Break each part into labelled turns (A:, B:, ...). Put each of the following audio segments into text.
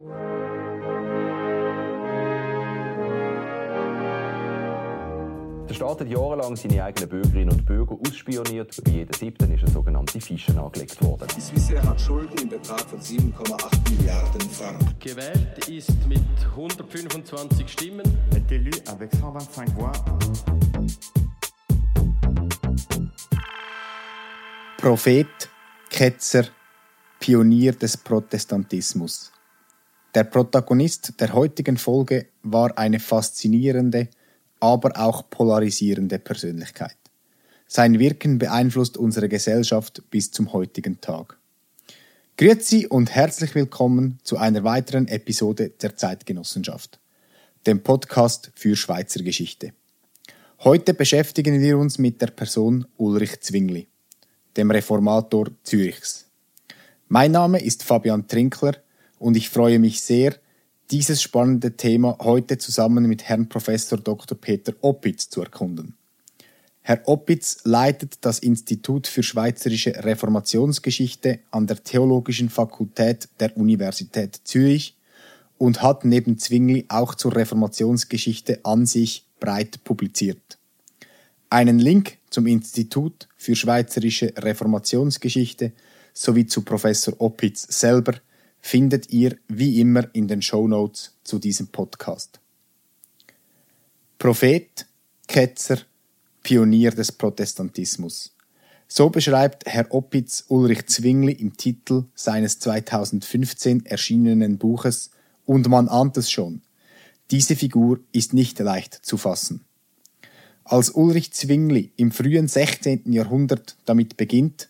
A: Der Staat hat jahrelang seine eigenen Bürgerinnen und Bürger ausspioniert. Bei jedem siebten ist eine sogenannte Fische angelegt worden.
B: Die Swissair hat Schulden im Betrag von 7,8 Milliarden Franken.
C: Gewählt ist mit 125 Stimmen.
D: est élu avec 125 voix.
E: Prophet, Ketzer, Pionier des Protestantismus. Der Protagonist der heutigen Folge war eine faszinierende, aber auch polarisierende Persönlichkeit. Sein Wirken beeinflusst unsere Gesellschaft bis zum heutigen Tag. Grüezi und herzlich willkommen zu einer weiteren Episode der Zeitgenossenschaft, dem Podcast für Schweizer Geschichte. Heute beschäftigen wir uns mit der Person Ulrich Zwingli, dem Reformator Zürichs. Mein Name ist Fabian Trinkler und ich freue mich sehr, dieses spannende Thema heute zusammen mit Herrn Professor Dr. Peter Oppitz zu erkunden. Herr Oppitz leitet das Institut für Schweizerische Reformationsgeschichte an der Theologischen Fakultät der Universität Zürich und hat neben Zwingli auch zur Reformationsgeschichte an sich breit publiziert. Einen Link zum Institut für Schweizerische Reformationsgeschichte sowie zu Professor Oppitz selber findet ihr wie immer in den Show Notes zu diesem Podcast. Prophet, Ketzer, Pionier des Protestantismus. So beschreibt Herr Oppitz Ulrich Zwingli im Titel seines 2015 erschienenen Buches Und man ahnt es schon. Diese Figur ist nicht leicht zu fassen. Als Ulrich Zwingli im frühen 16. Jahrhundert damit beginnt,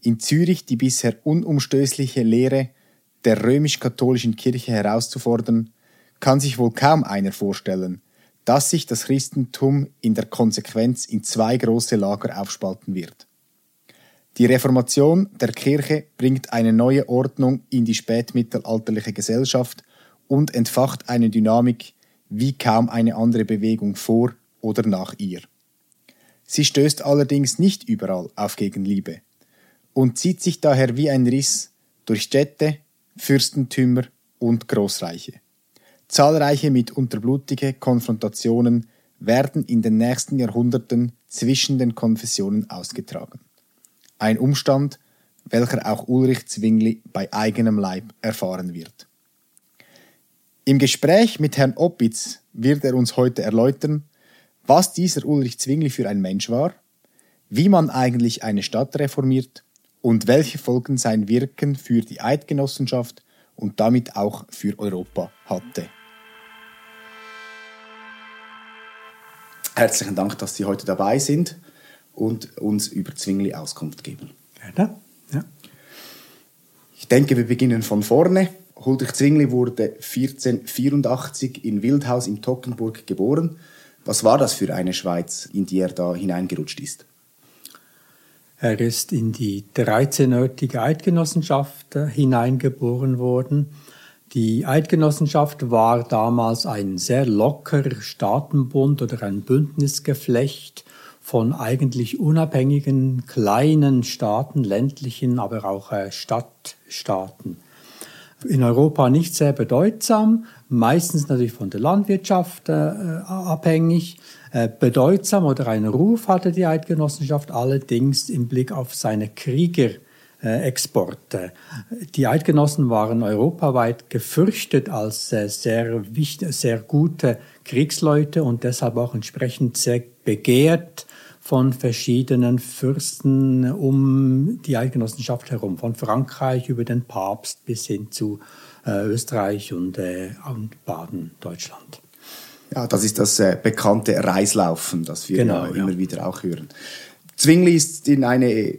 E: in Zürich die bisher unumstößliche Lehre der römisch-katholischen Kirche herauszufordern, kann sich wohl kaum einer vorstellen, dass sich das Christentum in der Konsequenz in zwei große Lager aufspalten wird. Die Reformation der Kirche bringt eine neue Ordnung in die spätmittelalterliche Gesellschaft und entfacht eine Dynamik wie kaum eine andere Bewegung vor oder nach ihr. Sie stößt allerdings nicht überall auf Gegenliebe und zieht sich daher wie ein Riss durch Städte, Fürstentümer und Großreiche. Zahlreiche mitunter blutige Konfrontationen werden in den nächsten Jahrhunderten zwischen den Konfessionen ausgetragen. Ein Umstand, welcher auch Ulrich Zwingli bei eigenem Leib erfahren wird. Im Gespräch mit Herrn Oppitz wird er uns heute erläutern, was dieser Ulrich Zwingli für ein Mensch war, wie man eigentlich eine Stadt reformiert und welche Folgen sein Wirken für die Eidgenossenschaft und damit auch für Europa hatte. Herzlichen Dank, dass Sie heute dabei sind und uns über Zwingli Auskunft geben.
F: Gerne. Ja.
E: Ich denke, wir beginnen von vorne. Huldrych Zwingli wurde 1484 in Wildhaus im Tockenburg geboren. Was war das für eine Schweiz, in die er da hineingerutscht ist?
F: Er ist in die 13-örtige Eidgenossenschaft äh, hineingeboren worden. Die Eidgenossenschaft war damals ein sehr lockerer Staatenbund oder ein Bündnisgeflecht von eigentlich unabhängigen kleinen Staaten, ländlichen, aber auch äh, Stadtstaaten. In Europa nicht sehr bedeutsam, meistens natürlich von der Landwirtschaft äh, abhängig. Äh, bedeutsam oder einen Ruf hatte die Eidgenossenschaft allerdings im Blick auf seine Kriegerexporte. Die Eidgenossen waren europaweit gefürchtet als äh, sehr, wichtig, sehr gute Kriegsleute und deshalb auch entsprechend sehr begehrt von verschiedenen Fürsten um die Eidgenossenschaft herum, von Frankreich über den Papst bis hin zu äh, Österreich und, äh, und Baden, Deutschland.
E: Ja, das ist das äh, bekannte Reislaufen, das wir
F: Genau,
E: ja
F: ja.
E: immer wieder auch hören. Zwingli ist in eine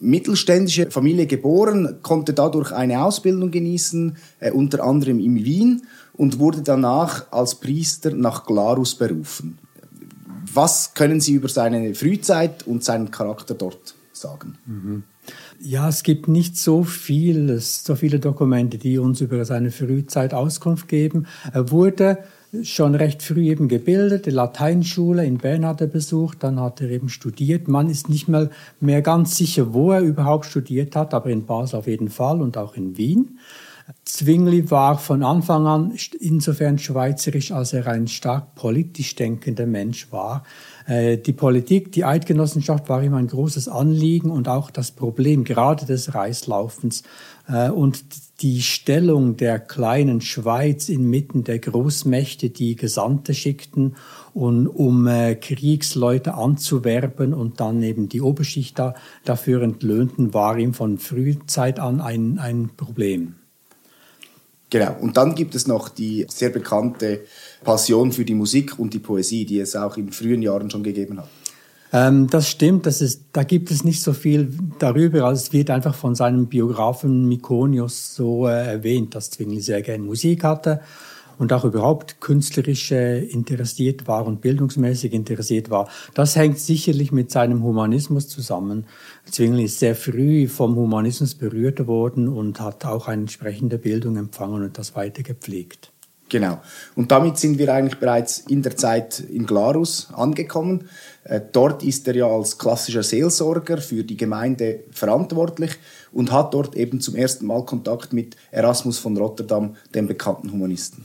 E: mittelständische Familie geboren, konnte dadurch eine Ausbildung genießen, äh, unter anderem in Wien und wurde danach als Priester nach Glarus berufen. Was können Sie über seine Frühzeit und seinen Charakter dort sagen?
F: Ja, es gibt nicht so viel, so viele Dokumente, die uns über seine Frühzeit Auskunft geben. Er wurde schon recht früh eben gebildet, die Lateinschule in Bern hat er besucht, dann hat er eben studiert. Man ist nicht mal mehr ganz sicher, wo er überhaupt studiert hat, aber in Basel auf jeden Fall und auch in Wien. Zwingli war von Anfang an insofern schweizerisch, als er ein stark politisch denkender Mensch war. Äh, die Politik, die Eidgenossenschaft war ihm ein großes Anliegen und auch das Problem gerade des Reislaufens und die Stellung der kleinen Schweiz inmitten der Großmächte, die Gesandte schickten, und, um äh, Kriegsleute anzuwerben und dann eben die Oberschicht da, dafür entlöhnten, war ihm von Frühzeit an ein, ein Problem.
G: Genau. Und dann gibt es noch die sehr bekannte Passion für die Musik und die Poesie, die es auch in frühen Jahren schon gegeben hat.
F: Ähm, das stimmt, das ist, da gibt es nicht so viel darüber, als es wird einfach von seinem Biografen Mikonius so äh, erwähnt, dass Zwingli sehr gerne Musik hatte und auch überhaupt künstlerisch äh, interessiert war und bildungsmäßig interessiert war. Das hängt sicherlich mit seinem Humanismus zusammen. Zwingli ist sehr früh vom Humanismus berührt worden und hat auch eine entsprechende Bildung empfangen und das weiter gepflegt.
G: Genau. Und damit sind wir eigentlich bereits in der Zeit in Glarus angekommen. Äh, dort ist er ja als klassischer Seelsorger für die Gemeinde verantwortlich und hat dort eben zum ersten Mal Kontakt mit Erasmus von Rotterdam, dem bekannten Humanisten.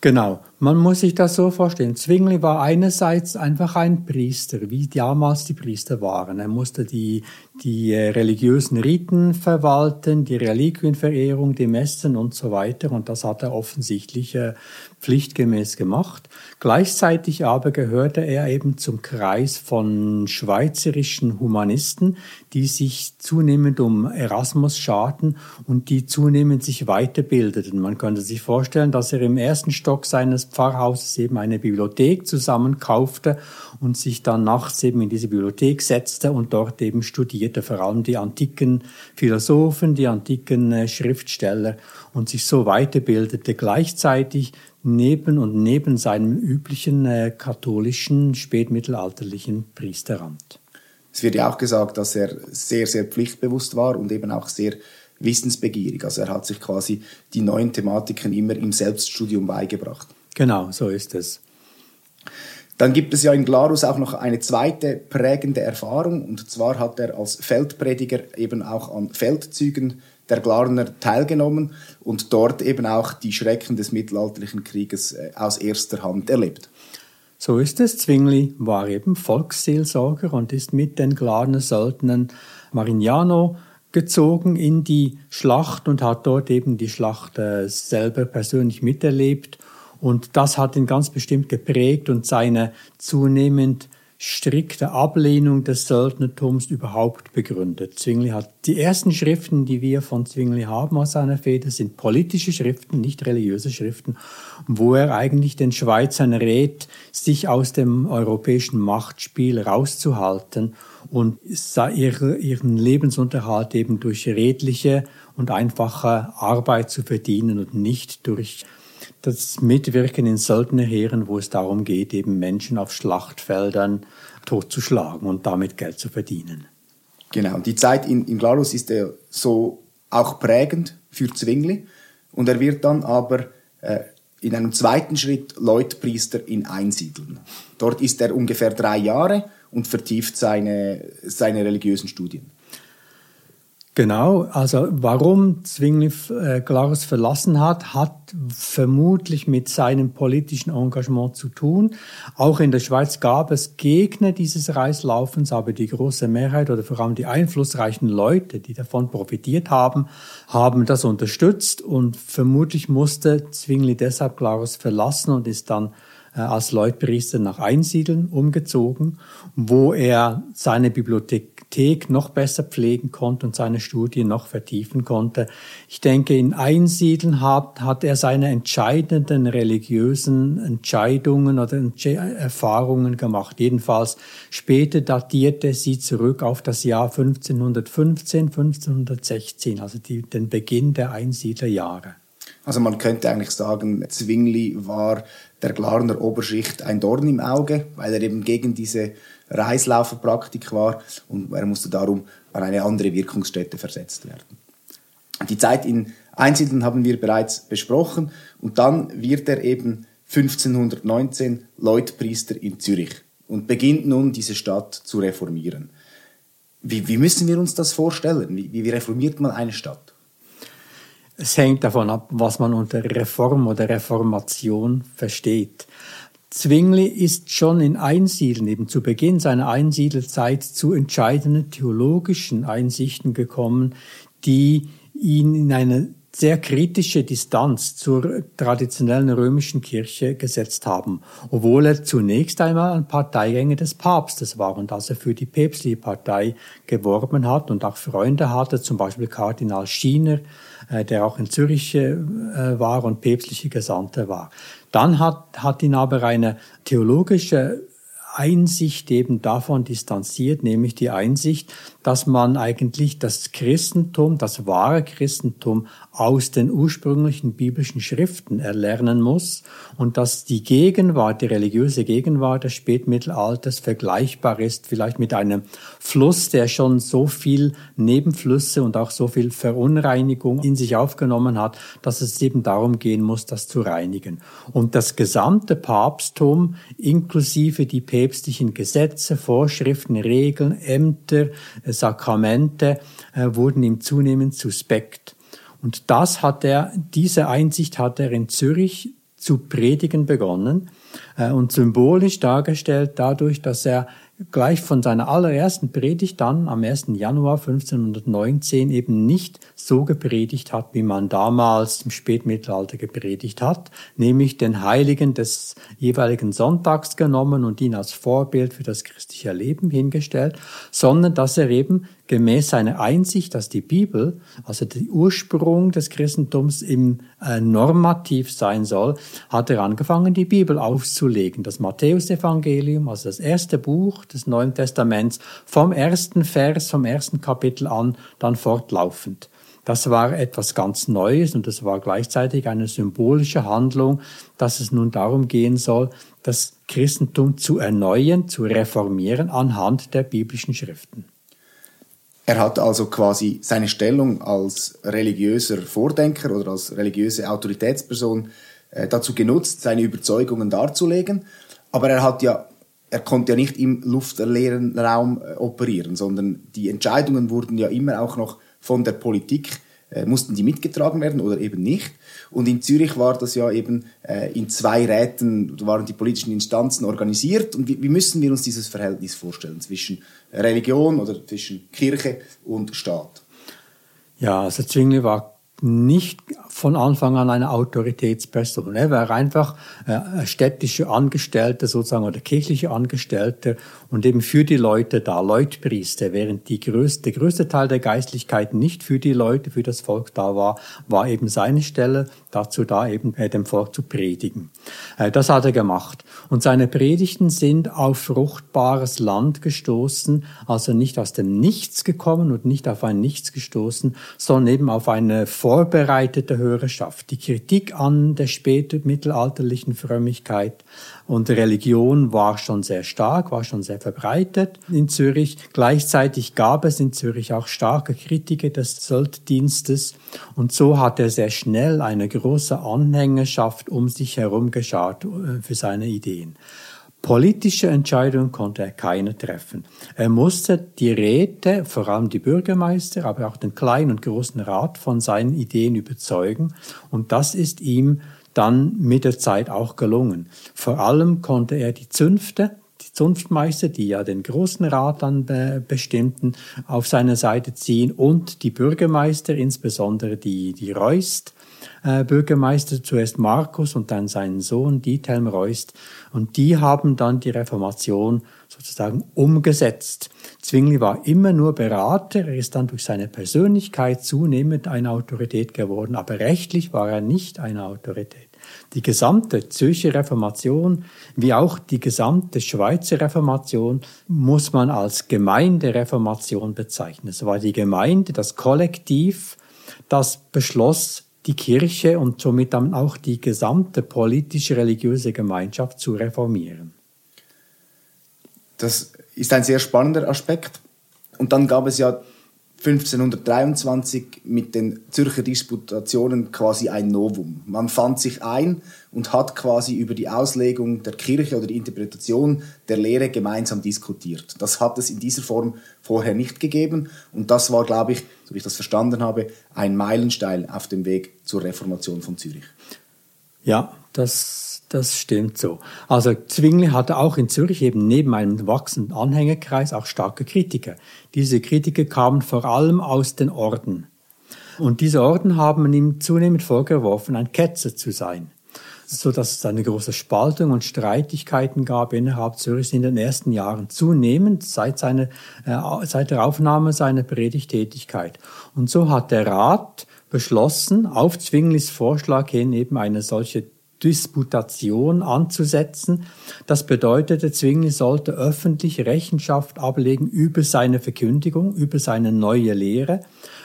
F: Genau, man muss sich das so vorstellen. Zwingli war einerseits einfach ein Priester, wie damals die Priester waren. Er musste die, die äh, religiösen Riten verwalten, die Reliquienverehrung, die Messen und so weiter. Und das hat er offensichtlich äh, pflichtgemäß gemacht. Gleichzeitig aber gehörte er eben zum Kreis von schweizerischen Humanisten, die sich zunehmend um Erasmus scharten und die zunehmend sich weiterbildeten. Man könnte sich vorstellen, dass er im ersten Stock seines Pfarrhauses eben eine Bibliothek zusammenkaufte und sich dann nachts eben in diese Bibliothek setzte und dort eben studierte, vor allem die antiken Philosophen, die antiken äh, Schriftsteller und sich so weiterbildete. Gleichzeitig neben und neben seinem üblichen äh, katholischen spätmittelalterlichen Priesteramt.
G: Es wird ja auch gesagt, dass er sehr, sehr pflichtbewusst war und eben auch sehr wissensbegierig. Also er hat sich quasi die neuen Thematiken immer im Selbststudium beigebracht.
F: Genau, so ist es.
G: Dann gibt es ja in Glarus auch noch eine zweite prägende Erfahrung und zwar hat er als Feldprediger eben auch an Feldzügen der Glarner teilgenommen und dort eben auch die Schrecken des mittelalterlichen Krieges äh, aus erster Hand erlebt.
F: So ist es. Zwingli war eben Volksseelsorger und ist mit den Glarner Söldnern Marignano gezogen in die Schlacht und hat dort eben die Schlacht äh, selber persönlich miterlebt. Und das hat ihn ganz bestimmt geprägt und seine zunehmend strikte Ablehnung des Söldnertums überhaupt begründet. Zwingli hat die ersten Schriften, die wir von Zwingli haben aus seiner Feder, sind politische Schriften, nicht religiöse Schriften, wo er eigentlich den Schweizern rät, sich aus dem europäischen Machtspiel rauszuhalten und ihren Lebensunterhalt eben durch redliche und einfache Arbeit zu verdienen und nicht durch das Mitwirken in Söldnerheeren, wo es darum geht, eben Menschen auf Schlachtfeldern totzuschlagen und damit Geld zu verdienen.
G: Genau, die Zeit in, in Glarus ist er so auch prägend für Zwingli und er wird dann aber äh, in einem zweiten Schritt Leutpriester in Einsiedeln. Dort ist er ungefähr drei Jahre und vertieft seine, seine religiösen Studien.
F: Genau, also warum Zwingli äh, Glarus verlassen hat, hat vermutlich mit seinem politischen Engagement zu tun. Auch in der Schweiz gab es Gegner dieses Reislaufens, aber die große Mehrheit oder vor allem die einflussreichen Leute, die davon profitiert haben, haben das unterstützt und vermutlich musste Zwingli deshalb Glarus verlassen und ist dann äh, als Leutpriester nach Einsiedeln umgezogen, wo er seine Bibliothek noch besser pflegen konnte und seine Studien noch vertiefen konnte. Ich denke, in Einsiedeln hat, hat er seine entscheidenden religiösen Entscheidungen oder Erfahrungen gemacht. Jedenfalls später datierte sie zurück auf das Jahr 1515, 1516, also die, den Beginn der Einsiedlerjahre.
G: Also man könnte eigentlich sagen, Zwingli war der Glarner Oberschicht ein Dorn im Auge, weil er eben gegen diese Reislauferpraktik war und er musste darum an eine andere Wirkungsstätte versetzt werden. Die Zeit in Einsiedeln haben wir bereits besprochen und dann wird er eben 1519 Leutpriester in Zürich und beginnt nun diese Stadt zu reformieren. Wie, wie müssen wir uns das vorstellen? Wie, wie reformiert man eine Stadt?
F: Es hängt davon ab, was man unter Reform oder Reformation versteht. Zwingli ist schon in Einsiedeln, eben zu Beginn seiner Einsiedelzeit, zu entscheidenden theologischen Einsichten gekommen, die ihn in eine sehr kritische Distanz zur traditionellen römischen Kirche gesetzt haben, obwohl er zunächst einmal ein Parteigänger des Papstes war und als er für die päpstliche Partei geworben hat und auch Freunde hatte, zum Beispiel Kardinal Schiener, äh, der auch in Zürich äh, war und päpstliche Gesandte war. Dann hat, hat ihn aber eine theologische Einsicht eben davon distanziert, nämlich die Einsicht, dass man eigentlich das Christentum, das wahre Christentum aus den ursprünglichen biblischen Schriften erlernen muss und dass die Gegenwart, die religiöse Gegenwart des Spätmittelalters vergleichbar ist vielleicht mit einem Fluss, der schon so viel Nebenflüsse und auch so viel Verunreinigung in sich aufgenommen hat, dass es eben darum gehen muss, das zu reinigen. Und das gesamte Papsttum inklusive die päpstlichen Gesetze, Vorschriften, Regeln, Ämter, Sakramente äh, wurden ihm zunehmend suspekt. Und das hat er, diese Einsicht hat er in Zürich zu predigen begonnen äh, und symbolisch dargestellt dadurch, dass er gleich von seiner allerersten Predigt dann am 1. Januar 1519 eben nicht so gepredigt hat, wie man damals im Spätmittelalter gepredigt hat, nämlich den Heiligen des jeweiligen Sonntags genommen und ihn als Vorbild für das christliche Leben hingestellt, sondern dass er eben gemäß seiner Einsicht, dass die Bibel, also der Ursprung des Christentums im äh, Normativ sein soll, hat er angefangen, die Bibel aufzulegen. Das Matthäusevangelium, also das erste Buch des Neuen Testaments, vom ersten Vers, vom ersten Kapitel an, dann fortlaufend. Das war etwas ganz Neues und das war gleichzeitig eine symbolische Handlung, dass es nun darum gehen soll, das Christentum zu erneuern, zu reformieren anhand der biblischen Schriften.
G: Er hat also quasi seine Stellung als religiöser Vordenker oder als religiöse Autoritätsperson äh, dazu genutzt, seine Überzeugungen darzulegen. Aber er hat ja, er konnte ja nicht im luftleeren Raum äh, operieren, sondern die Entscheidungen wurden ja immer auch noch von der Politik äh, mussten die mitgetragen werden oder eben nicht. Und in Zürich war das ja eben äh, in zwei Räten, waren die politischen Instanzen organisiert. Und wie, wie müssen wir uns dieses Verhältnis vorstellen zwischen Religion oder zwischen Kirche und Staat?
F: Ja, also Zwingli war nicht von Anfang an eine Autoritätsperson. Er war einfach äh, städtische Angestellte sozusagen oder kirchliche Angestellte und eben für die Leute da, Leutpriester, während die größte, der größte Teil der Geistlichkeit nicht für die Leute, für das Volk da war, war eben seine Stelle dazu da, eben äh, dem Volk zu predigen. Äh, das hat er gemacht. Und seine Predigten sind auf fruchtbares Land gestoßen, also nicht aus dem Nichts gekommen und nicht auf ein Nichts gestoßen, sondern eben auf eine vorbereitete Hörerschaft. Die Kritik an der spätmittelalterlichen Frömmigkeit und Religion war schon sehr stark, war schon sehr verbreitet in Zürich. Gleichzeitig gab es in Zürich auch starke Kritiker des Solddienstes und so hat er sehr schnell eine große Anhängerschaft um sich herum geschart äh, für seine Ideen. Politische Entscheidungen konnte er keine treffen. Er musste die Räte, vor allem die Bürgermeister, aber auch den kleinen und großen Rat von seinen Ideen überzeugen. Und das ist ihm dann mit der Zeit auch gelungen. Vor allem konnte er die Zünfte, die Zunftmeister, die ja den großen Rat dann be bestimmten, auf seine Seite ziehen und die Bürgermeister, insbesondere die, die Reust, äh, Bürgermeister, zuerst Markus und dann seinen Sohn Diethelm Reust. Und die haben dann die Reformation sozusagen umgesetzt. Zwingli war immer nur Berater, er ist dann durch seine Persönlichkeit zunehmend eine Autorität geworden, aber rechtlich war er nicht eine Autorität. Die gesamte Zürcher Reformation, wie auch die gesamte Schweizer Reformation, muss man als Gemeindereformation bezeichnen. Es war die Gemeinde, das Kollektiv, das beschloss, die Kirche und somit dann auch die gesamte politische religiöse Gemeinschaft zu reformieren.
G: Das ist ein sehr spannender Aspekt. Und dann gab es ja 1523 mit den Zürcher Disputationen quasi ein Novum. Man fand sich ein und hat quasi über die Auslegung der Kirche oder die Interpretation der Lehre gemeinsam diskutiert. Das hat es in dieser Form vorher nicht gegeben und das war, glaube ich, so wie ich das verstanden habe, ein Meilenstein auf dem Weg zur Reformation von Zürich.
F: Ja, das das stimmt so. Also Zwingli hatte auch in Zürich eben neben einem wachsenden Anhängerkreis auch starke Kritiker. Diese Kritiker kamen vor allem aus den Orden. Und diese Orden haben ihm zunehmend vorgeworfen, ein Ketzer zu sein so dass es eine große Spaltung und Streitigkeiten gab innerhalb Zürichs in den ersten Jahren, zunehmend seit, seiner, äh, seit der Aufnahme seiner Predigtätigkeit. Und so hat der Rat beschlossen, auf Zwinglis Vorschlag hin eben eine solche Disputation anzusetzen. Das bedeutete, Zwingli sollte öffentlich Rechenschaft ablegen über seine Verkündigung, über seine neue Lehre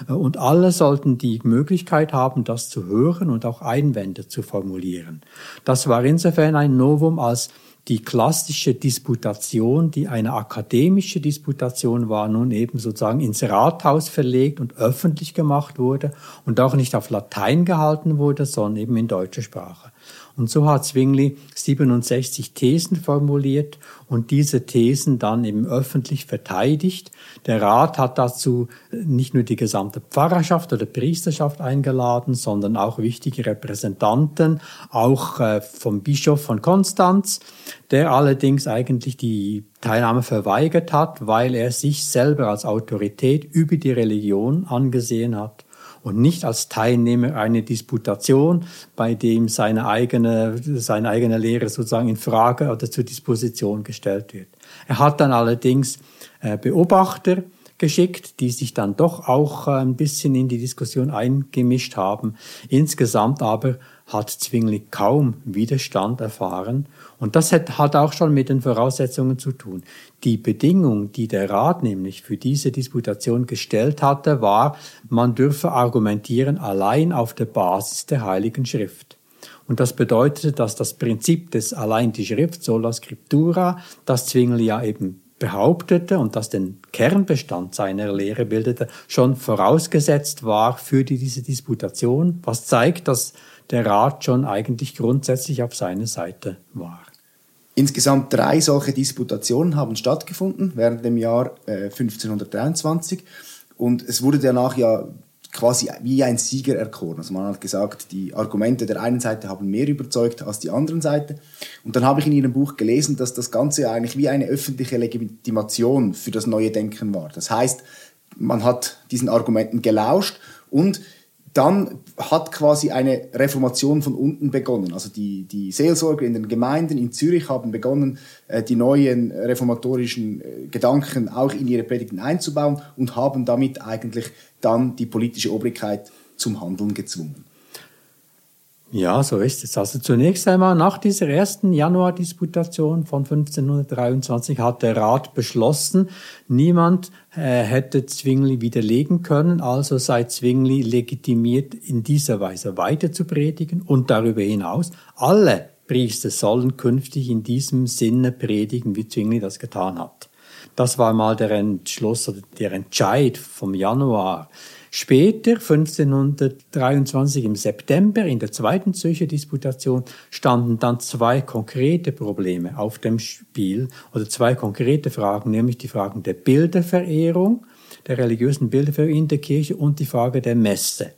F: und alle sollten die Möglichkeit haben, das zu hören und auch Einwände zu formulieren. Das war insofern ein Novum, als die klassische Disputation, die eine akademische Disputation war, nun eben sozusagen ins Rathaus verlegt und öffentlich gemacht wurde und auch nicht auf Latein gehalten wurde, sondern eben in deutscher Sprache. Und so hat Zwingli 67 Thesen formuliert und diese Thesen dann eben öffentlich verteidigt. Der Rat hat dazu nicht nur die gesamte Pfarrerschaft oder Priesterschaft eingeladen, sondern auch wichtige Repräsentanten, auch äh, vom Bischof von Konstanz, der allerdings eigentlich die Teilnahme verweigert hat, weil er sich selber als Autorität über die Religion angesehen hat und nicht als Teilnehmer einer Disputation, bei dem seine eigene, seine eigene Lehre sozusagen in Frage oder zur Disposition gestellt wird. Er hat dann allerdings äh, Beobachter geschickt, die sich dann doch auch äh, ein bisschen in die Diskussion eingemischt haben. Insgesamt aber hat Zwingli kaum Widerstand erfahren. Und das hat, hat auch schon mit den Voraussetzungen zu tun. Die Bedingung, die der Rat nämlich für diese Disputation gestellt hatte, war, man dürfe argumentieren allein auf der Basis der Heiligen Schrift. Und das bedeutete, dass das Prinzip des allein die Schrift, sola scriptura, das Zwingli ja eben behauptete und das den Kernbestand seiner Lehre bildete, schon vorausgesetzt war für die, diese Disputation, was zeigt, dass der Rat schon eigentlich grundsätzlich auf seiner Seite war.
G: Insgesamt drei solche Disputationen haben stattgefunden während dem Jahr äh, 1523 und es wurde danach ja quasi wie ein Sieger erkoren. Also man hat gesagt, die Argumente der einen Seite haben mehr überzeugt als die anderen Seite. Und dann habe ich in Ihrem Buch gelesen, dass das Ganze eigentlich wie eine öffentliche Legitimation für das neue Denken war. Das heißt, man hat diesen Argumenten gelauscht und dann hat quasi eine Reformation von unten begonnen. Also die, die Seelsorger in den Gemeinden in Zürich haben begonnen, äh, die neuen reformatorischen äh, Gedanken auch in ihre Predigten einzubauen und haben damit eigentlich dann die politische Obrigkeit zum Handeln gezwungen.
F: Ja, so ist es. Also zunächst einmal nach dieser ersten Januar-Disputation von 1523 hat der Rat beschlossen, niemand äh, hätte Zwingli widerlegen können, also sei Zwingli legitimiert, in dieser Weise weiter zu predigen und darüber hinaus alle Priester sollen künftig in diesem Sinne predigen, wie Zwingli das getan hat. Das war mal der Entschluss oder der Entscheid vom Januar. Später, 1523 im September, in der zweiten Zürcher Disputation, standen dann zwei konkrete Probleme auf dem Spiel oder zwei konkrete Fragen, nämlich die Fragen der Bilderverehrung, der religiösen Bilderverehrung in der Kirche und die Frage der Messe.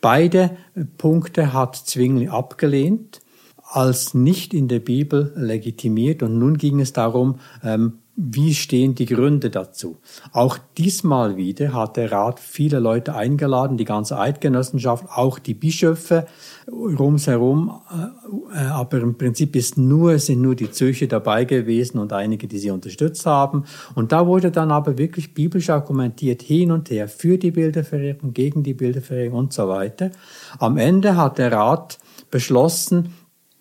F: Beide Punkte hat Zwingli abgelehnt als nicht in der Bibel legitimiert und nun ging es darum, ähm, wie stehen die Gründe dazu? Auch diesmal wieder hat der Rat viele Leute eingeladen, die ganze Eidgenossenschaft, auch die Bischöfe rumsherum. Äh, äh, aber im Prinzip ist nur, sind nur die Zürcher dabei gewesen und einige, die sie unterstützt haben. Und da wurde dann aber wirklich biblisch argumentiert hin und her für die Bilderverehrung, gegen die Bilderverehrung und so weiter. Am Ende hat der Rat beschlossen,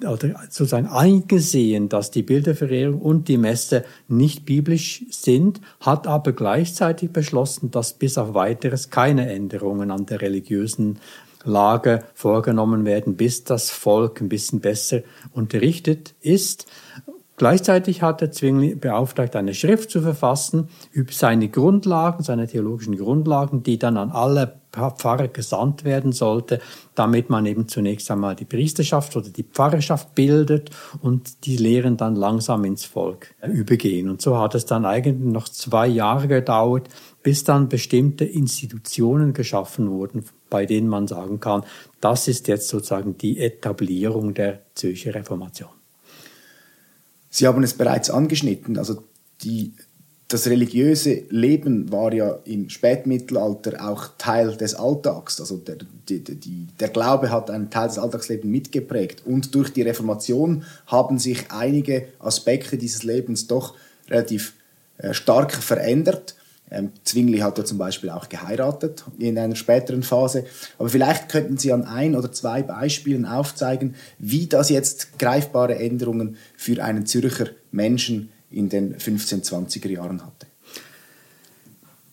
F: oder sozusagen eingesehen, dass die Bilderverehrung und die Messe nicht biblisch sind, hat aber gleichzeitig beschlossen, dass bis auf weiteres keine Änderungen an der religiösen Lage vorgenommen werden, bis das Volk ein bisschen besser unterrichtet ist. Gleichzeitig hat der Zwingli beauftragt, eine Schrift zu verfassen über seine Grundlagen, seine theologischen Grundlagen, die dann an alle Pfarrer gesandt werden sollte, damit man eben zunächst einmal die Priesterschaft oder die Pfarrerschaft bildet und die Lehren dann langsam ins Volk übergehen. Und so hat es dann eigentlich noch zwei Jahre gedauert, bis dann bestimmte Institutionen geschaffen wurden, bei denen man sagen kann, das ist jetzt sozusagen die Etablierung der Zürcher Reformation.
G: Sie haben es bereits angeschnitten, also die, das religiöse Leben war ja im Spätmittelalter auch Teil des Alltags. Also der, die, die, der Glaube hat einen Teil des Alltagslebens mitgeprägt. Und durch die Reformation haben sich einige Aspekte dieses Lebens doch relativ äh, stark verändert. Ähm, Zwingli hat ja zum Beispiel auch geheiratet in einer späteren Phase. Aber vielleicht könnten Sie an ein oder zwei Beispielen aufzeigen, wie das jetzt greifbare Änderungen für einen Zürcher Menschen in den 1520er Jahren hatte.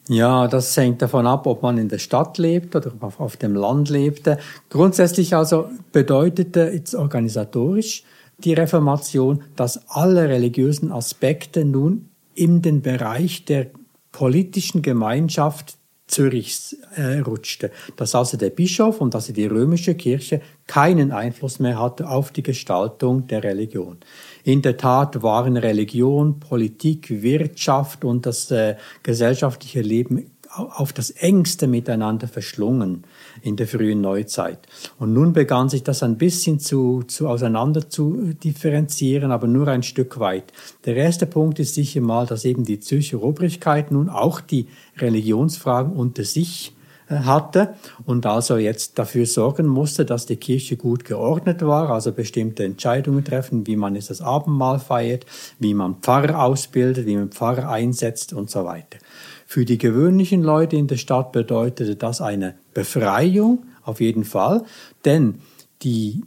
F: Ja, das hängt davon ab, ob man in der Stadt lebt oder auf dem Land lebte. Grundsätzlich also bedeutete jetzt organisatorisch die Reformation, dass alle religiösen Aspekte nun in den Bereich der politischen Gemeinschaft Zürichs äh, rutschte, dass also der Bischof und also die römische Kirche keinen Einfluss mehr hatte auf die Gestaltung der Religion. In der Tat waren Religion, Politik, Wirtschaft und das äh, gesellschaftliche Leben auf das engste miteinander verschlungen in der frühen Neuzeit. Und nun begann sich das ein bisschen zu, zu auseinander zu differenzieren, aber nur ein Stück weit. Der erste Punkt ist sicher mal, dass eben die Zürcher Obrigkeit nun auch die Religionsfragen unter sich äh, hatte und also jetzt dafür sorgen musste, dass die Kirche gut geordnet war, also bestimmte Entscheidungen treffen, wie man jetzt das Abendmahl feiert, wie man Pfarrer ausbildet, wie man Pfarrer einsetzt und so weiter. Für die gewöhnlichen Leute in der Stadt bedeutete das eine Befreiung, auf jeden Fall, denn die,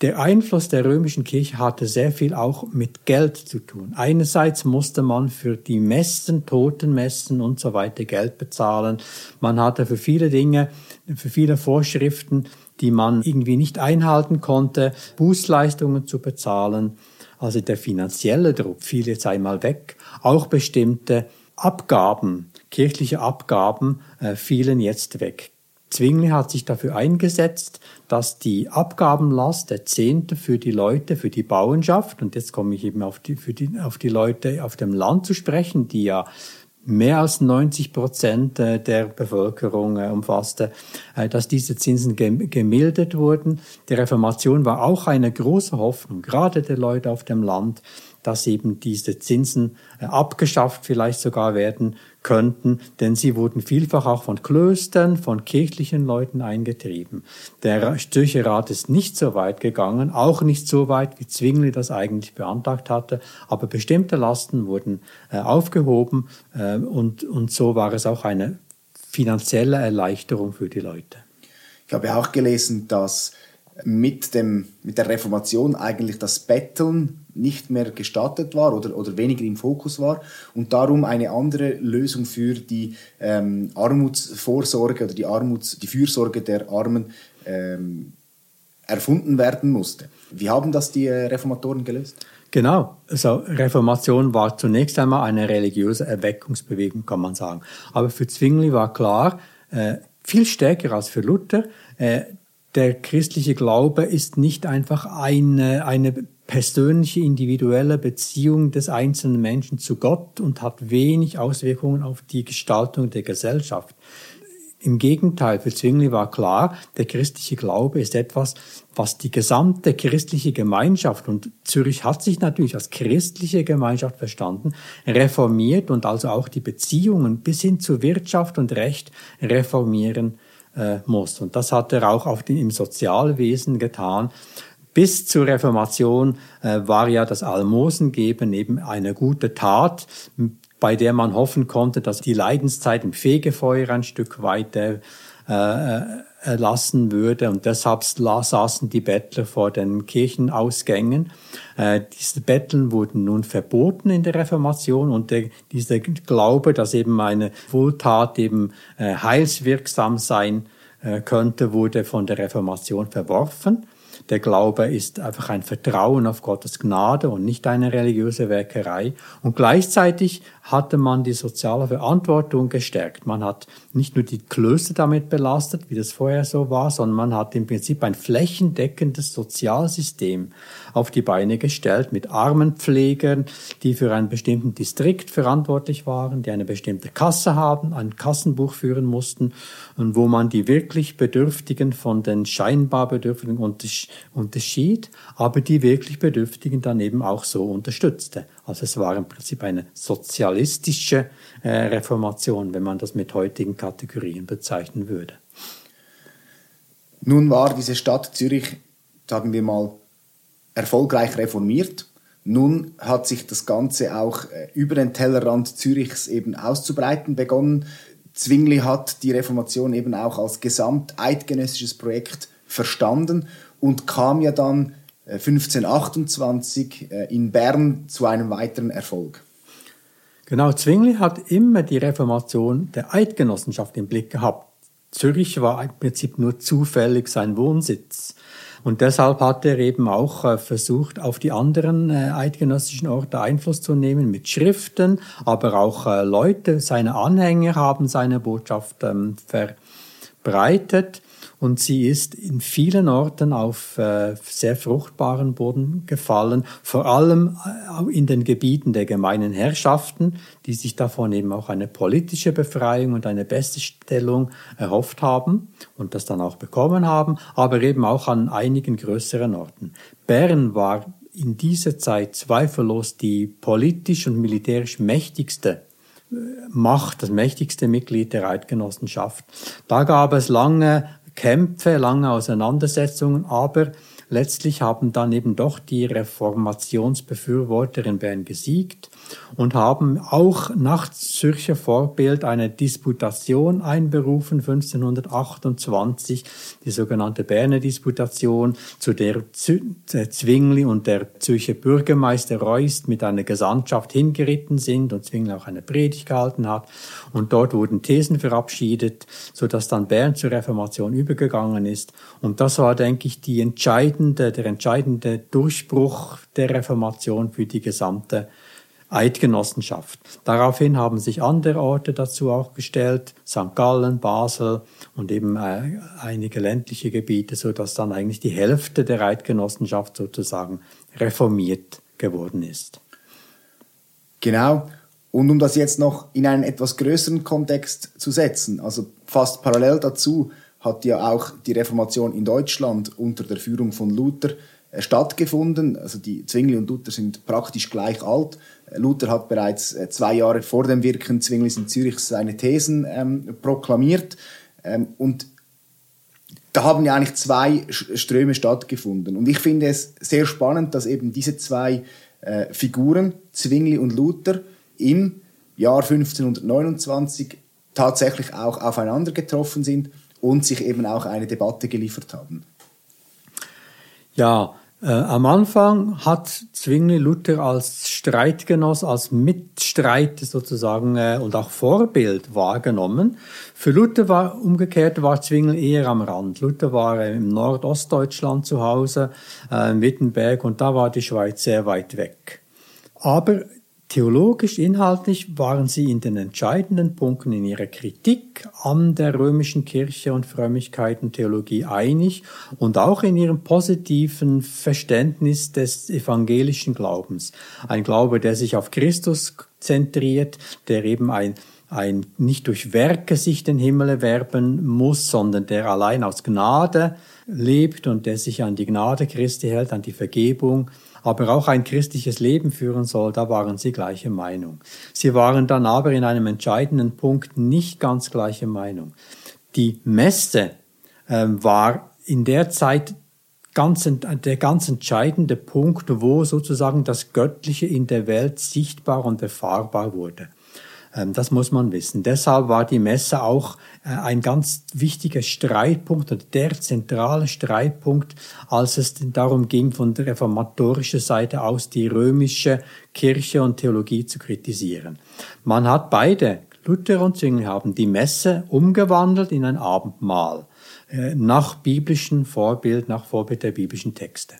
F: der Einfluss der römischen Kirche hatte sehr viel auch mit Geld zu tun. Einerseits musste man für die Messen, Totenmessen und so weiter Geld bezahlen. Man hatte für viele Dinge, für viele Vorschriften, die man irgendwie nicht einhalten konnte, Bußleistungen zu bezahlen. Also der finanzielle Druck fiel jetzt einmal weg. Auch bestimmte Abgaben, kirchliche Abgaben äh, fielen jetzt weg. Zwingli hat sich dafür eingesetzt, dass die Abgabenlast der Zehnte für die Leute, für die Bauernschaft, und jetzt komme ich eben auf die, für die, auf die Leute auf dem Land zu sprechen, die ja mehr als 90 Prozent äh, der Bevölkerung äh, umfasste, dass diese Zinsen gemildert wurden. Die Reformation war auch eine große Hoffnung, gerade der Leute auf dem Land, dass eben diese Zinsen äh, abgeschafft vielleicht sogar werden könnten, denn sie wurden vielfach auch von Klöstern, von kirchlichen Leuten eingetrieben. Der Zürcher Rat ist nicht so weit gegangen, auch nicht so weit, wie Zwingli das eigentlich beantragt hatte, aber bestimmte Lasten wurden äh, aufgehoben äh, und, und so war es auch eine finanzielle Erleichterung für die Leute.
G: Ich habe auch gelesen, dass mit, dem, mit der Reformation eigentlich das Betteln nicht mehr gestattet war oder, oder weniger im Fokus war und darum eine andere Lösung für die ähm, Armutsvorsorge oder die, Armuts, die Fürsorge der Armen ähm, erfunden werden musste. Wie haben das die äh, Reformatoren gelöst?
F: Genau, also Reformation war zunächst einmal eine religiöse Erweckungsbewegung, kann man sagen. Aber für Zwingli war klar, äh, viel stärker als für Luther, äh, der christliche Glaube ist nicht einfach eine, eine persönliche, individuelle Beziehung des einzelnen Menschen zu Gott und hat wenig Auswirkungen auf die Gestaltung der Gesellschaft. Im Gegenteil, für Zwingli war klar, der christliche Glaube ist etwas, was die gesamte christliche Gemeinschaft, und Zürich hat sich natürlich als christliche Gemeinschaft verstanden, reformiert und also auch die Beziehungen bis hin zu Wirtschaft und Recht reformieren äh, muss. Und das hat er auch auf den, im Sozialwesen getan. Bis zur Reformation äh, war ja das Almosengeben eben eine gute Tat, bei der man hoffen konnte, dass die Leidenszeit im Fegefeuer ein Stück weiter äh, erlassen würde. Und deshalb saßen die Bettler vor den Kirchenausgängen. Äh, diese Betteln wurden nun verboten in der Reformation und der, dieser Glaube, dass eben eine Wohltat eben äh, heilswirksam sein äh, könnte, wurde von der Reformation verworfen. Der Glaube ist einfach ein Vertrauen auf Gottes Gnade und nicht eine religiöse Werkerei. Und gleichzeitig hatte man die soziale Verantwortung gestärkt. Man hat nicht nur die Klöster damit belastet, wie das vorher so war, sondern man hat im Prinzip ein flächendeckendes Sozialsystem auf die Beine gestellt mit Armenpflegern, die für einen bestimmten Distrikt verantwortlich waren, die eine bestimmte Kasse haben, ein Kassenbuch führen mussten und wo man die wirklich Bedürftigen von den scheinbar Bedürftigen unterschied, aber die wirklich Bedürftigen dann eben auch so unterstützte. Also es war im Prinzip eine sozialistische äh, Reformation, wenn man das mit heutigen Kategorien bezeichnen würde.
G: Nun war diese Stadt Zürich, sagen wir mal, erfolgreich reformiert. Nun hat sich das Ganze auch äh, über den Tellerrand Zürichs eben auszubreiten begonnen. Zwingli hat die Reformation eben auch als gesamteidgenössisches Projekt verstanden und kam ja dann 1528 äh, in Bern zu einem weiteren Erfolg.
F: Genau, Zwingli hat immer die Reformation der Eidgenossenschaft im Blick gehabt. Zürich war im Prinzip nur zufällig sein Wohnsitz. Und deshalb hat er eben auch äh, versucht, auf die anderen äh, eidgenössischen Orte Einfluss zu nehmen mit Schriften, aber auch Leute, seine Anhänger haben seine Botschaft ähm, verbreitet und sie ist in vielen Orten auf äh, sehr fruchtbaren Boden gefallen, vor allem äh, in den Gebieten der gemeinen Herrschaften, die sich davon eben auch eine politische Befreiung und eine beste Stellung erhofft haben und das dann auch bekommen haben, aber eben auch an einigen größeren Orten. Bern war in dieser Zeit zweifellos die politisch und militärisch mächtigste äh, Macht, das mächtigste Mitglied der Eidgenossenschaft. Da gab es lange Kämpfe, lange Auseinandersetzungen, aber letztlich haben dann eben doch die Reformationsbefürworter in Bern gesiegt und haben auch nach Zürcher Vorbild eine Disputation einberufen, 1528, die sogenannte Berner Disputation, zu der Zwingli und der Zürcher Bürgermeister Reust mit einer Gesandtschaft hingeritten sind und Zwingli auch eine Predigt gehalten hat. Und dort wurden Thesen verabschiedet, so dass dann Bern zur Reformation übergegangen ist. Und das war, denke ich, die entscheidende, der entscheidende Durchbruch der Reformation für die gesamte Eidgenossenschaft. Daraufhin haben sich andere Orte dazu auch gestellt, St. Gallen, Basel und eben äh, einige ländliche Gebiete, so dass dann eigentlich die Hälfte der Eidgenossenschaft sozusagen reformiert geworden ist.
G: Genau. Und um das jetzt noch in einen etwas größeren Kontext zu setzen, also fast parallel dazu hat ja auch die Reformation in Deutschland unter der Führung von Luther äh, stattgefunden. Also die Zwingli und Luther sind praktisch gleich alt. Luther hat bereits äh, zwei Jahre vor dem Wirken Zwinglis in Zürich seine Thesen ähm, proklamiert. Ähm, und da haben ja eigentlich zwei Ströme stattgefunden. Und ich finde es sehr spannend, dass eben diese zwei äh, Figuren, Zwingli und Luther, im Jahr 1529 tatsächlich auch aufeinander getroffen sind und sich eben auch eine Debatte geliefert haben.
F: Ja, äh, am Anfang hat Zwingli Luther als Streitgenoss, als Mitstreiter sozusagen äh, und auch Vorbild wahrgenommen. Für Luther war umgekehrt war Zwingli eher am Rand. Luther war äh, im Nordostdeutschland zu Hause, äh, in Wittenberg, und da war die Schweiz sehr weit weg. Aber Theologisch, inhaltlich waren sie in den entscheidenden Punkten in ihrer Kritik an der römischen Kirche und Frömmigkeit und Theologie einig und auch in ihrem positiven Verständnis des evangelischen Glaubens. Ein Glaube, der sich auf Christus zentriert, der eben ein ein nicht durch Werke sich den Himmel erwerben muss, sondern der allein aus Gnade lebt und der sich an die Gnade Christi hält, an die Vergebung, aber auch ein christliches Leben führen soll, da waren sie gleiche Meinung. Sie waren dann aber in einem entscheidenden Punkt nicht ganz gleiche Meinung. Die Messe äh, war in der Zeit ganz, der ganz entscheidende Punkt, wo sozusagen das Göttliche in der Welt sichtbar und erfahrbar wurde. Ähm, das muss man wissen. Deshalb war die Messe auch äh, ein ganz wichtiger Streitpunkt oder der zentrale Streitpunkt, als es darum ging, von der reformatorischen Seite aus die römische Kirche und Theologie zu kritisieren. Man hat beide, Luther und Zwingli, haben die Messe umgewandelt in ein Abendmahl. äh, nach biblischen Vorbild, nach Vorbild der biblischen Texte.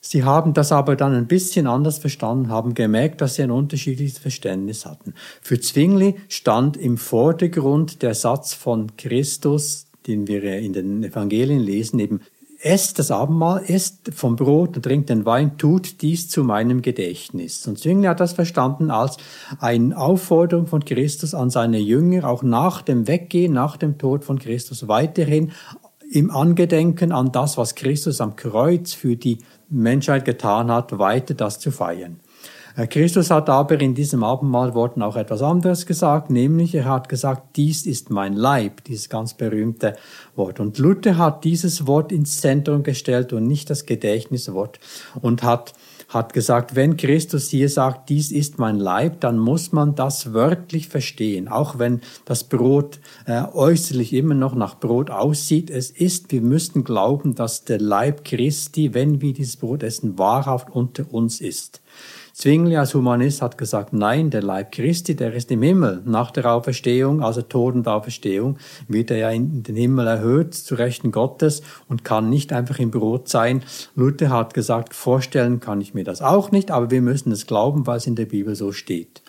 F: Sie haben das aber dann ein bisschen anders verstanden, haben gemerkt, dass sie ein unterschiedliches Verständnis hatten. Für Zwingli stand im Vordergrund der Satz von Christus, den wir in den Evangelien lesen, eben esst das Abendmahl, esst vom Brot und trinkt den Wein, tut dies zu meinem Gedächtnis. Und Zwingli hat das verstanden als eine Aufforderung von Christus an seine Jünger, auch nach dem Weggehen, nach dem Tod von Christus weiterhin im Angedenken an das, was Christus am Kreuz für die Menschheit getan hat, weiter das zu feiern. Äh, Christus hat aber in diesem Abendmahlworten auch etwas anderes gesagt, nämlich er hat gesagt, dies ist mein Leib, dieses ganz berühmte Wort. Und Luther hat dieses Wort ins Zentrum gestellt und nicht das Gedächtniswort und hat hat gesagt, wenn Christus hier sagt, dies ist mein Leib, dann muss man das wörtlich verstehen, auch wenn das Brot äh, äußerlich immer noch nach Brot aussieht. Es ist, wir müssten glauben, dass der Leib Christi, wenn wir dieses Brot essen, wahrhaft unter uns ist. Zwingli als Humanist hat gesagt, nein, der Leib Christi, der ist im Himmel. Nach der Auferstehung, also Tod und Auferstehung, wird er ja in den Himmel erhöht zu Rechten Gottes und kann nicht einfach im Brot sein. Luther hat gesagt, vorstellen kann ich mir das auch nicht, aber wir müssen es glauben, weil es in der Bibel so steht.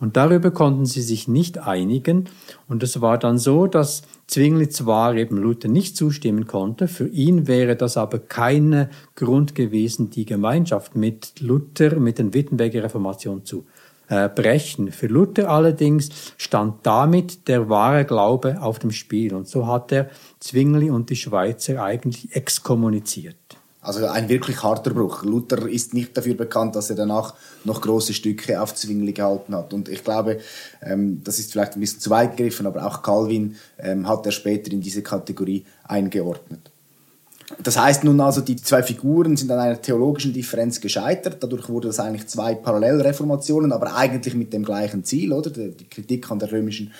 F: Und darüber konnten sie sich nicht einigen. Und es war dann so, dass Zwingli zwar eben Luther nicht zustimmen konnte, für ihn wäre das aber kein Grund gewesen, die Gemeinschaft mit Luther, mit den Wittenberger Reformation zu äh, brechen. Für Luther allerdings stand damit der wahre Glaube auf dem Spiel. Und so hat er Zwingli und die Schweizer eigentlich exkommuniziert.
G: Also ein wirklich harter Bruch. Luther ist nicht dafür bekannt, dass er danach noch große Stücke auf Zwingli gehalten hat. Und ich glaube, ähm, das ist vielleicht ein bisschen zu weit gegriffen, aber auch Calvin ähm, hat er später in diese Kategorie eingeordnet. Das heißt nun also, die zwei Figuren sind an einer theologischen Differenz gescheitert. Dadurch wurde das eigentlich zwei Parallelreformationen, aber eigentlich mit dem gleichen Ziel, oder? Die Kritik an der römischen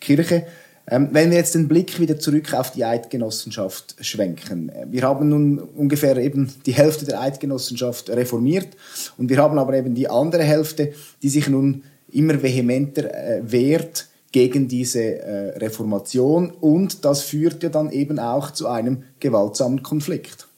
G: Kirche. Ähm, wenn wir jetzt den Blick wieder zurück auf die Eidgenossenschaft schwenken. Äh, wir haben nun ungefähr eben die Hälfte der Eidgenossenschaft reformiert und wir haben aber eben die andere Hälfte, die sich nun immer vehementer äh, wehrt gegen diese äh, Reformation und das führt ja dann eben auch zu einem gewaltsamen Konflikt.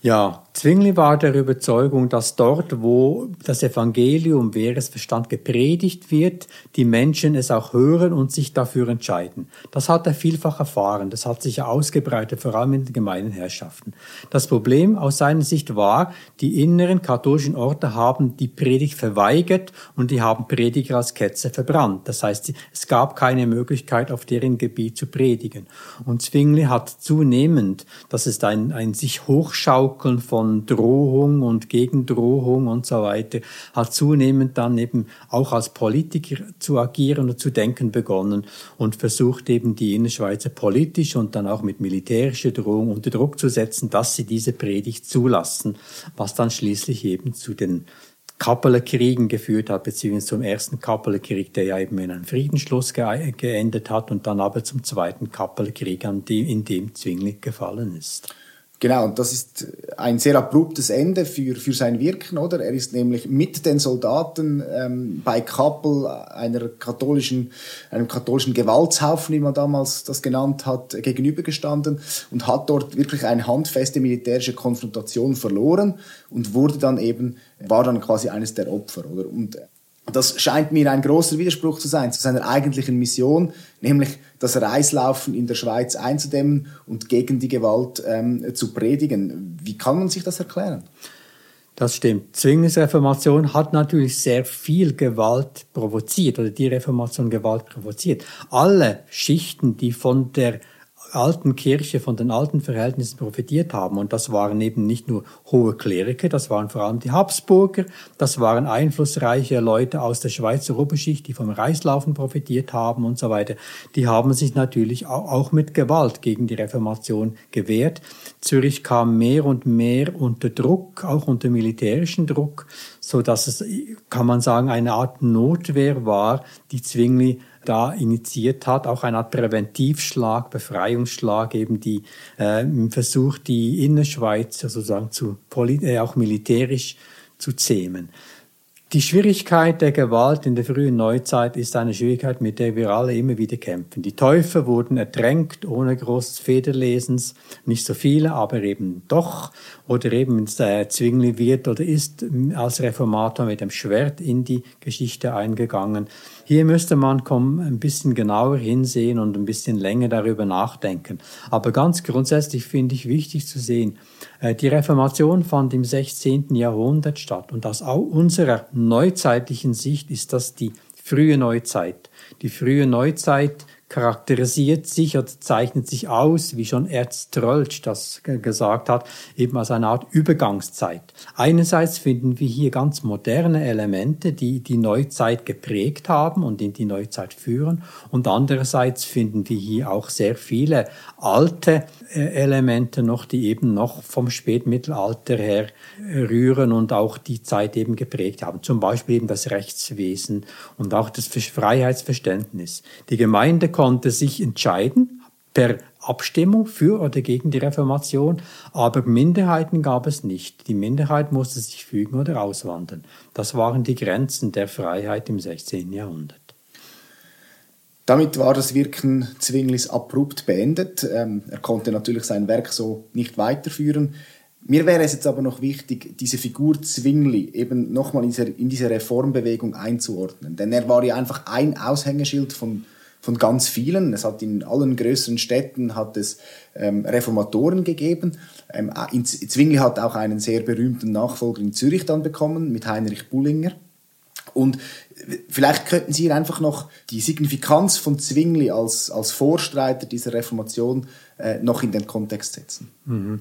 F: Ja, Zwingli war der Überzeugung, dass dort, wo das Evangelium, wer es verstand, gepredigt wird, die Menschen es auch hören und sich dafür entscheiden. Das hat er vielfach erfahren. Das hat sich ja ausgebreitet, vor allem in den gemeinen Herrschaften. Das Problem aus seiner Sicht war, die inneren katholischen Orte haben die Predigt verweigert und die haben Prediger als Ketzer verbrannt. Das heißt, es gab keine Möglichkeit, auf deren Gebiet zu predigen. Und Zwingli hat zunehmend, das ist ein, ein sich hochschaukeln von von Drohung und Gegendrohung und so weiter, hat zunehmend dann eben auch als Politiker zu agieren und zu denken begonnen und versucht eben die Innerschweizer politisch und dann auch mit militärischer Drohung unter Druck zu setzen, dass sie diese Predigt zulassen, was dann schließlich eben zu den Kappelerkriegen geführt hat, beziehungsweise zum ersten Kappelerkrieg, der ja eben in einem Friedensschluss ge geendet hat und dann aber zum zweiten Kappelerkrieg, in dem Zwingli gefallen ist.
G: Genau, und das ist ein sehr abruptes Ende für, für sein Wirken, oder? Er ist nämlich mit den Soldaten ähm, bei Kappel, einer katholischen, einem katholischen Gewaltshaufen, wie man damals das genannt hat, gegenübergestanden und hat dort wirklich eine handfeste militärische Konfrontation verloren und wurde dann eben, war dann quasi eines der Opfer, oder? Und das scheint mir ein großer Widerspruch zu sein zu seiner eigentlichen Mission, nämlich das Reislaufen in der Schweiz einzudämmen und gegen die Gewalt ähm, zu predigen. Wie kann man sich das erklären?
F: Das stimmt. Zwinglis Reformation hat natürlich sehr viel Gewalt provoziert oder die Reformation Gewalt provoziert. Alle Schichten, die von der alten Kirche, von den alten Verhältnissen profitiert haben. Und das waren eben nicht nur hohe Kleriker, das waren vor allem die Habsburger, das waren einflussreiche Leute aus der Schweizer Oberschicht, die vom Reichslaufen profitiert haben und so weiter. Die haben sich natürlich auch mit Gewalt gegen die Reformation gewehrt. Zürich kam mehr und mehr unter Druck, auch unter militärischen Druck, so dass es, kann man sagen, eine Art Notwehr war, die Zwingli da initiiert hat, auch eine Art Präventivschlag, Befreiungsschlag, eben die äh, versucht, die Innerschweiz sozusagen zu äh, auch militärisch zu zähmen. Die Schwierigkeit der Gewalt in der frühen Neuzeit ist eine Schwierigkeit, mit der wir alle immer wieder kämpfen. Die Täufer wurden ertränkt, ohne großes Federlesens, nicht so viele, aber eben doch. Oder eben äh, Zwingli wird oder ist als Reformator mit dem Schwert in die Geschichte eingegangen. Hier müsste man ein bisschen genauer hinsehen und ein bisschen länger darüber nachdenken. Aber ganz grundsätzlich finde ich wichtig zu sehen, die Reformation fand im 16. Jahrhundert statt und aus unserer neuzeitlichen Sicht ist das die frühe Neuzeit. Die frühe Neuzeit charakterisiert sich oder zeichnet sich aus, wie schon Erztrölsch das gesagt hat, eben als eine Art Übergangszeit. Einerseits finden wir hier ganz moderne Elemente, die die Neuzeit geprägt haben und in die Neuzeit führen. Und andererseits finden wir hier auch sehr viele alte äh, Elemente noch, die eben noch vom Spätmittelalter her rühren und auch die Zeit eben geprägt haben. Zum Beispiel eben das Rechtswesen und auch das Freiheitsverständnis. Die Gemeinde konnte sich entscheiden per Abstimmung für oder gegen die Reformation, aber Minderheiten gab es nicht. Die Minderheit musste sich fügen oder auswandern. Das waren die Grenzen der Freiheit im 16. Jahrhundert.
G: Damit war das Wirken Zwinglis abrupt beendet. Ähm, er konnte natürlich sein Werk so nicht weiterführen. Mir wäre es jetzt aber noch wichtig, diese Figur Zwingli eben nochmal in, in diese Reformbewegung einzuordnen. Denn er war ja einfach ein Aushängeschild von von ganz vielen. Es hat in allen größeren Städten hat es ähm, Reformatoren gegeben. Ähm, Zwingli hat auch einen sehr berühmten Nachfolger in Zürich dann bekommen mit Heinrich Bullinger. Und vielleicht könnten Sie einfach noch die Signifikanz von Zwingli als, als Vorstreiter dieser Reformation äh, noch in den Kontext setzen.
F: Mhm.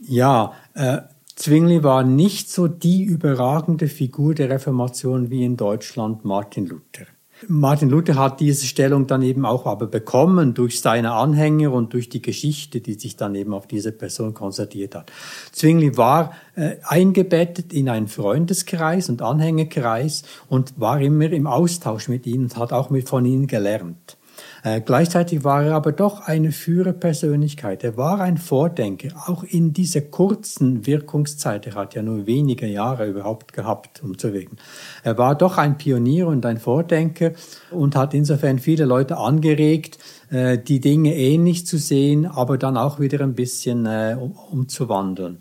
F: Ja, äh, Zwingli war nicht so die überragende Figur der Reformation wie in Deutschland Martin Luther. Martin Luther hat diese Stellung dann eben auch aber bekommen durch seine Anhänger und durch die Geschichte, die sich dann eben auf diese Person konstatiert hat. Zwingli war äh, eingebettet in einen Freundeskreis und Anhängerkreis und war immer im Austausch mit ihnen und hat auch mit von ihnen gelernt. Äh, gleichzeitig war er aber doch eine Führerpersönlichkeit. Er war ein Vordenker, auch in dieser kurzen Wirkungszeit. Er hat ja nur wenige Jahre überhaupt gehabt, um zu wirken. Er war doch ein Pionier und ein Vordenker und hat insofern viele Leute angeregt, äh, die Dinge ähnlich zu sehen, aber dann auch wieder ein bisschen äh, umzuwandeln.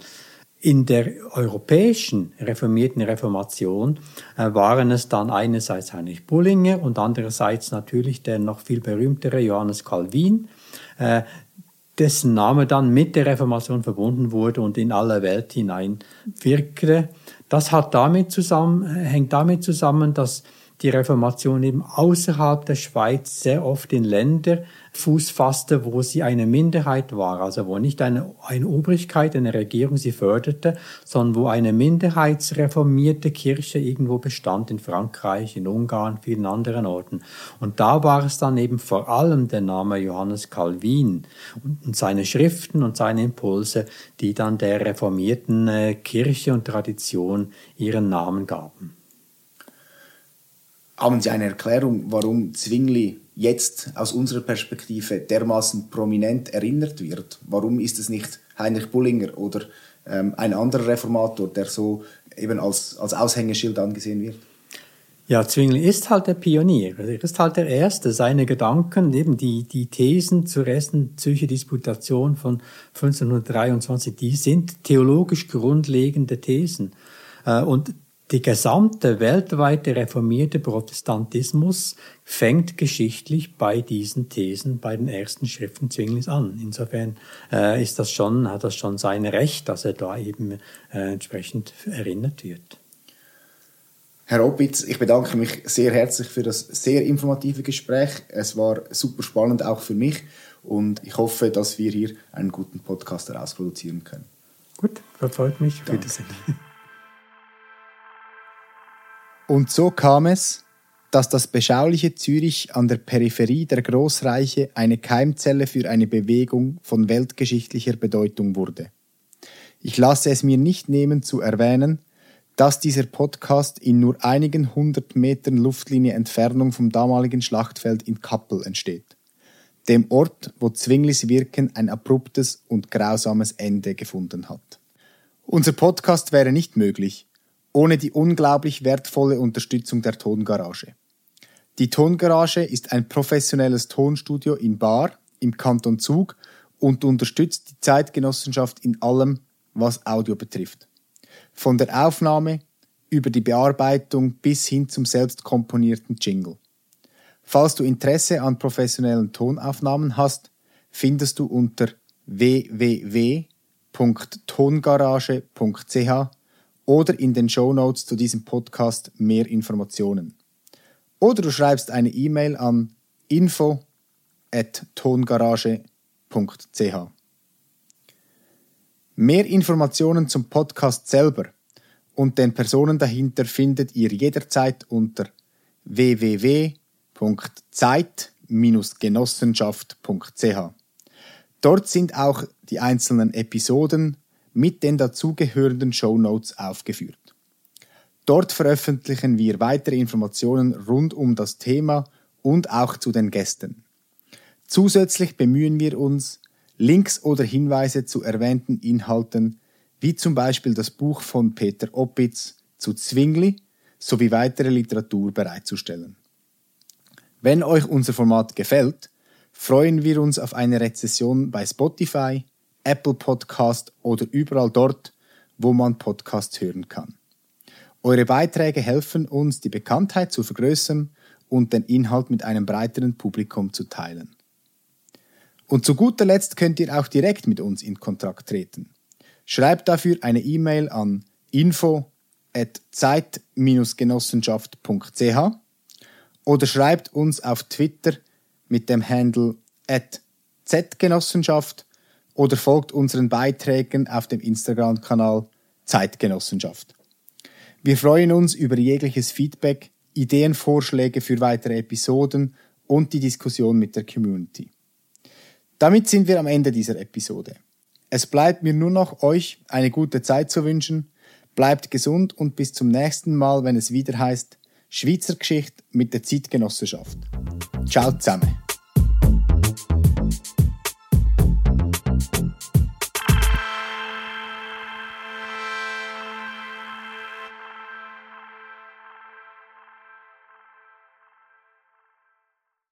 F: In der europäischen reformierten Reformation äh, waren es dann einerseits Heinrich Bullinger und andererseits natürlich der noch viel berühmtere Johannes Calvin, äh, dessen Name dann mit der Reformation verbunden wurde und in aller Welt hinein wirkte. Das hat damit zusammen, hängt damit zusammen, dass die Reformation eben außerhalb der Schweiz sehr oft in Länder Fuß fasste, wo sie eine Minderheit war, also wo nicht eine, eine Obrigkeit, eine Regierung sie förderte, sondern wo eine minderheitsreformierte Kirche irgendwo bestand, in Frankreich, in Ungarn, vielen anderen Orten. Und da war es dann eben vor allem der Name Johannes Calvin und seine Schriften und seine Impulse, die dann der reformierten äh, Kirche und Tradition ihren Namen gaben.
G: Haben Sie eine Erklärung, warum Zwingli jetzt aus unserer Perspektive dermaßen prominent erinnert wird? Warum ist es nicht Heinrich Bullinger oder ähm, ein anderer Reformator, der so eben als, als Aushängeschild angesehen wird?
F: Ja, Zwingli ist halt der Pionier. Er ist halt der Erste. Seine Gedanken, eben die, die Thesen zur ersten Psychodisputation von 1523, die sind theologisch grundlegende Thesen. Äh, und die gesamte weltweite reformierte Protestantismus fängt geschichtlich bei diesen Thesen, bei den ersten Schriften Zwinglis an. Insofern äh, ist das schon, hat das schon sein Recht, dass er da eben äh, entsprechend erinnert wird.
G: Herr Opitz, ich bedanke mich sehr herzlich für das sehr informative Gespräch. Es war super spannend, auch für mich. Und ich hoffe, dass wir hier einen guten Podcast daraus produzieren können.
F: Gut, freut mich. Danke. Wiedersehen.
G: Und so kam es, dass das beschauliche Zürich an der Peripherie der Großreiche eine Keimzelle für eine Bewegung von weltgeschichtlicher Bedeutung wurde. Ich lasse es mir nicht nehmen zu erwähnen, dass dieser Podcast in nur einigen hundert Metern Luftlinie Entfernung vom damaligen Schlachtfeld in Kappel entsteht, dem Ort, wo Zwinglis Wirken ein abruptes und grausames Ende gefunden hat. Unser Podcast wäre nicht möglich,
E: ohne die unglaublich wertvolle Unterstützung der Tongarage. Die Tongarage ist ein professionelles Tonstudio in Bar im Kanton Zug und unterstützt die Zeitgenossenschaft in allem, was Audio betrifft. Von der Aufnahme über die Bearbeitung bis hin zum selbst komponierten Jingle. Falls du Interesse an professionellen Tonaufnahmen hast, findest du unter www.tongarage.ch oder in den Show Notes zu diesem Podcast mehr Informationen. Oder du schreibst eine E-Mail an info@tongarage.ch. Mehr Informationen zum Podcast selber und den Personen dahinter findet ihr jederzeit unter www.zeit-genossenschaft.ch. Dort sind auch die einzelnen Episoden mit den dazugehörenden Show Notes aufgeführt. Dort veröffentlichen wir weitere Informationen rund um das Thema und auch zu den Gästen. Zusätzlich bemühen wir uns, Links oder Hinweise zu erwähnten Inhalten, wie zum Beispiel das Buch von Peter Oppitz zu Zwingli sowie weitere Literatur bereitzustellen. Wenn euch unser Format gefällt, freuen wir uns auf eine Rezession bei Spotify, Apple Podcast oder überall dort, wo man Podcasts hören kann. Eure Beiträge helfen uns, die Bekanntheit zu vergrößern und den Inhalt mit einem breiteren Publikum zu teilen. Und zu guter Letzt könnt ihr auch direkt mit uns in Kontakt treten. Schreibt dafür eine E-Mail an info@zeit-genossenschaft.ch oder schreibt uns auf Twitter mit dem Handle @zgenossenschaft oder folgt unseren Beiträgen auf dem Instagram-Kanal Zeitgenossenschaft. Wir freuen uns über jegliches Feedback, Ideenvorschläge für weitere Episoden und die Diskussion mit der Community. Damit sind wir am Ende dieser Episode. Es bleibt mir nur noch euch eine gute Zeit zu wünschen. Bleibt gesund und bis zum nächsten Mal, wenn es wieder heißt Schweizer Geschichte mit der Zeitgenossenschaft. Ciao zusammen.